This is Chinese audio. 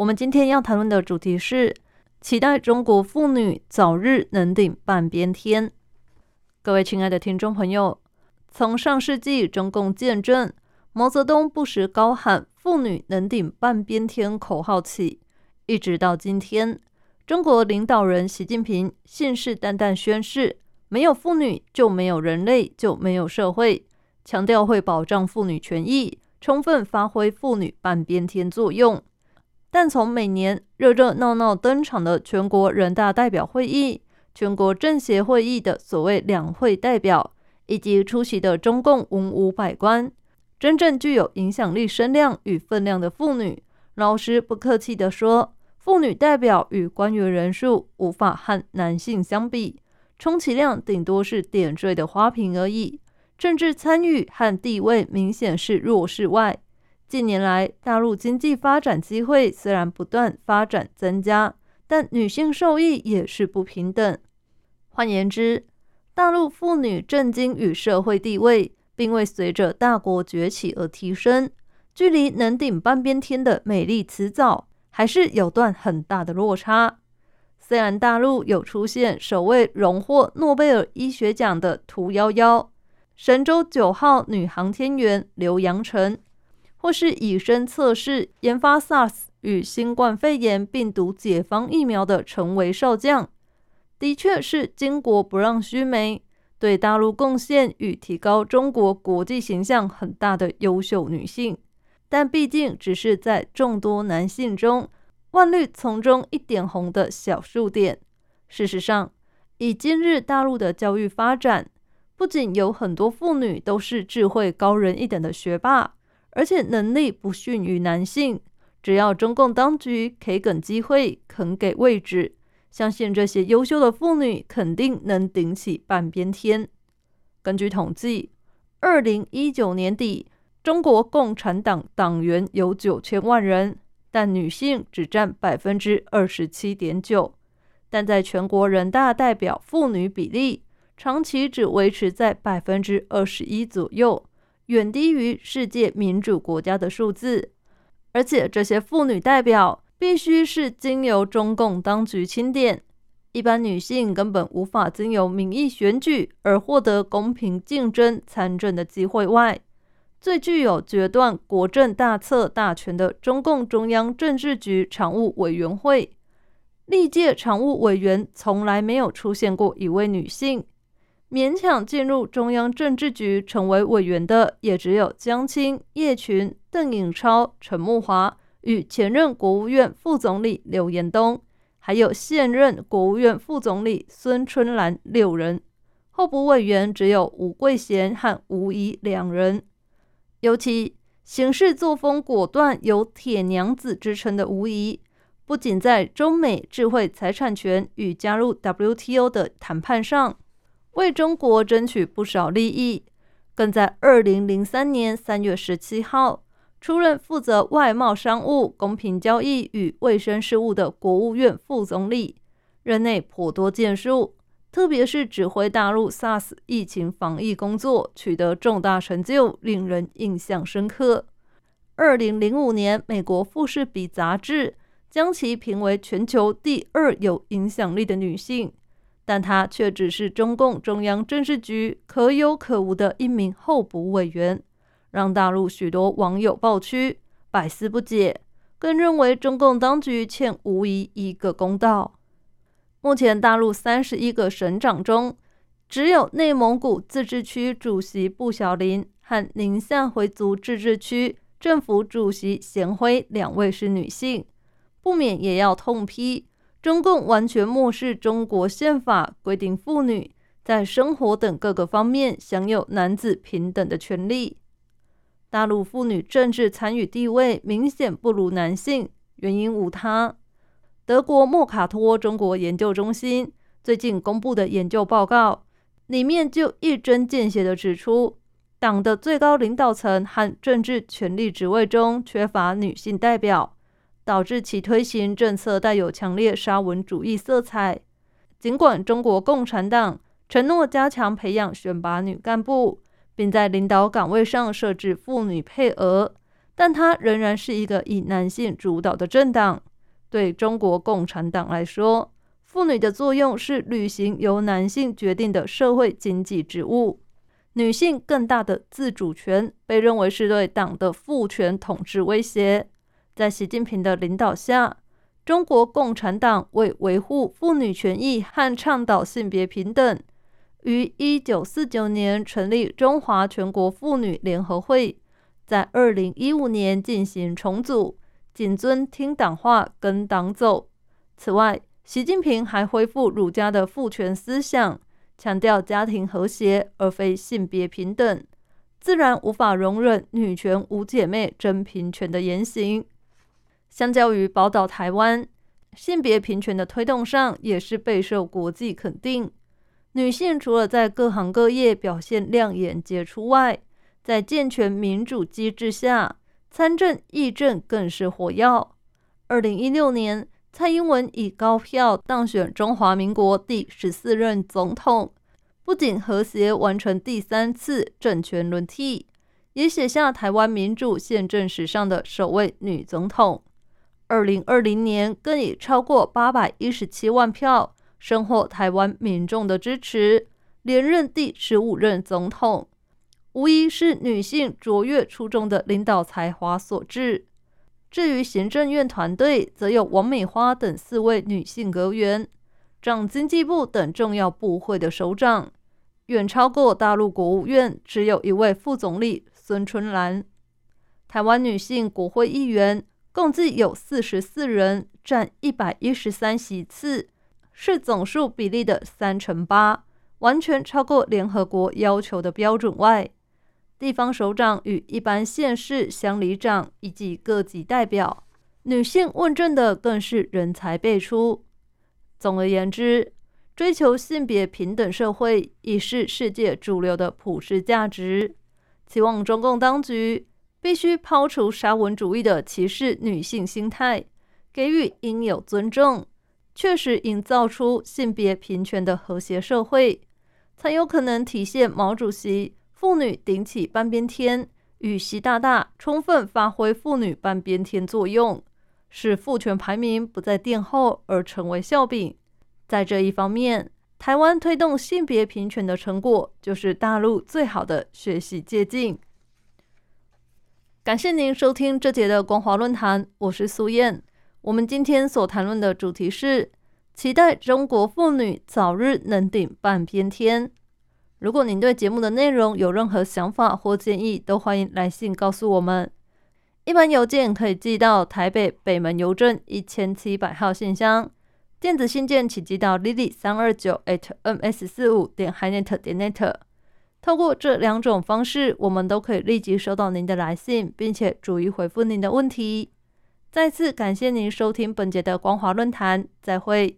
我们今天要谈论的主题是期待中国妇女早日能顶半边天。各位亲爱的听众朋友，从上世纪中共建政，毛泽东不时高喊“妇女能顶半边天”口号起，一直到今天，中国领导人习近平信誓旦旦宣誓：没有妇女就没有人类，就没有社会。强调会保障妇女权益，充分发挥妇女半边天作用。但从每年热热闹闹登场的全国人大代表会议、全国政协会议的所谓两会代表，以及出席的中共文武百官，真正具有影响力、声量与分量的妇女，老实不客气地说，妇女代表与官员人数无法和男性相比，充其量顶多是点缀的花瓶而已。政治参与和地位明显是弱势外，近年来大陆经济发展机会虽然不断发展增加，但女性受益也是不平等。换言之，大陆妇女震惊与社会地位并未随着大国崛起而提升，距离能顶半边天的美丽辞藻还是有段很大的落差。虽然大陆有出现首位荣获诺贝尔医学奖的屠呦呦。神舟九号女航天员刘洋成，或是以身测试研发 SARS 与新冠肺炎病毒解方疫苗的陈维少将，的确是巾帼不让须眉，对大陆贡献与提高中国国际形象很大的优秀女性。但毕竟只是在众多男性中万绿丛中一点红的小数点。事实上，以今日大陆的教育发展，不仅有很多妇女都是智慧高人一等的学霸，而且能力不逊于男性。只要中共当局给梗机会，肯给位置，相信这些优秀的妇女肯定能顶起半边天。根据统计，二零一九年底，中国共产党党员有九千万人，但女性只占百分之二十七点九。但在全国人大代表妇女比例。长期只维持在百分之二十一左右，远低于世界民主国家的数字。而且这些妇女代表必须是经由中共当局钦点，一般女性根本无法经由民意选举而获得公平竞争参政的机会。外，最具有决断国政大策大权的中共中央政治局常务委员会，历届常务委员从来没有出现过一位女性。勉强进入中央政治局成为委员的，也只有江青、叶群、邓颖超、陈慕华与前任国务院副总理刘延东，还有现任国务院副总理孙春兰六人。候补委员只有吴桂贤和吴仪两人。尤其行事作风果断、有“铁娘子”之称的吴仪，不仅在中美智慧财产权与加入 WTO 的谈判上，为中国争取不少利益，更在二零零三年三月十七号出任负责外贸、商务、公平交易与卫生事务的国务院副总理，任内颇多建树，特别是指挥大陆 SARS 疫情防疫工作取得重大成就，令人印象深刻。二零零五年，美国《富士比》杂志将其评为全球第二有影响力的女性。但他却只是中共中央政治局可有可无的一名候补委员，让大陆许多网友爆区，百思不解，更认为中共当局欠无疑一个公道。目前大陆三十一个省长中，只有内蒙古自治区主席布小林和宁夏回族自治区政府主席贤辉两位是女性，不免也要痛批。中共完全漠视中国宪法规定，妇女在生活等各个方面享有男子平等的权利。大陆妇女政治参与地位明显不如男性，原因无他，德国莫卡托中国研究中心最近公布的研究报告，里面就一针见血地指出，党的最高领导层和政治权力职位中缺乏女性代表，导致其推行政策带有强烈沙文主义色彩。尽管中国共产党承诺加强培养选拔女干部，并在领导岗位上设置妇女配额，但它仍然是一个以男性主导的政党。对中国共产党来说，妇女的作用是履行由男性决定的社会经济职务，女性更大的自主权被认为是对党的父权统治威胁。在习近平的领导下，中国共产党为维护妇女权益和倡导性别平等，于一九四九年成立中华全国妇女联合会，在二零一五年进行重组。谨遵听党话，跟党走。此外，习近平还恢复儒家的父权思想，强调家庭和谐而非性别平等，自然无法容忍女权五姐妹争平权的言行。相较于宝岛台湾，性别平权的推动上也是备受国际肯定。女性除了在各行各业表现亮眼杰出外，在健全民主机制下。参政议政更是火药。二零一六年，蔡英文以高票当选中华民国第十四任总统，不仅和谐完成第三次政权轮替，也写下台湾民主宪政史上的首位女总统。二零二零年，更以超过八百一十七万票，收获台湾民众的支持，连任第十五任总统。无疑是女性卓越出众的领导才华所致。至于行政院团队，则有王美花等四位女性阁员，掌经济部等重要部会的首长，远超过大陆国务院只有一位副总理孙春兰。台湾女性国会议员共计有四十四人，占一百一十三席次，是总数比例的三成八，完全超过联合国要求的标准外。地方首长与一般县市乡里长以及各级代表，女性问政的更是人才辈出。总而言之，追求性别平等社会已是世界主流的普世价值。期望中共当局必须抛除沙文主义的歧视女性心态，给予应有尊重，确实营造出性别平权的和谐社会，才有可能体现毛主席。妇女顶起半边天，与习大大充分发挥妇女半边天作用，使父权排名不再垫后，而成为笑柄。在这一方面，台湾推动性别平权的成果，就是大陆最好的学习借鉴。感谢您收听这节的光华论坛，我是苏燕。我们今天所谈论的主题是：期待中国妇女早日能顶半边天。如果您对节目的内容有任何想法或建议，都欢迎来信告诉我们。一般邮件可以寄到台北北门邮政一千七百号信箱，电子信件请寄到 lily 三二九 at ms 四五点 hinet 点 net。透过这两种方式，我们都可以立即收到您的来信，并且逐一回复您的问题。再次感谢您收听本节的光华论坛，再会。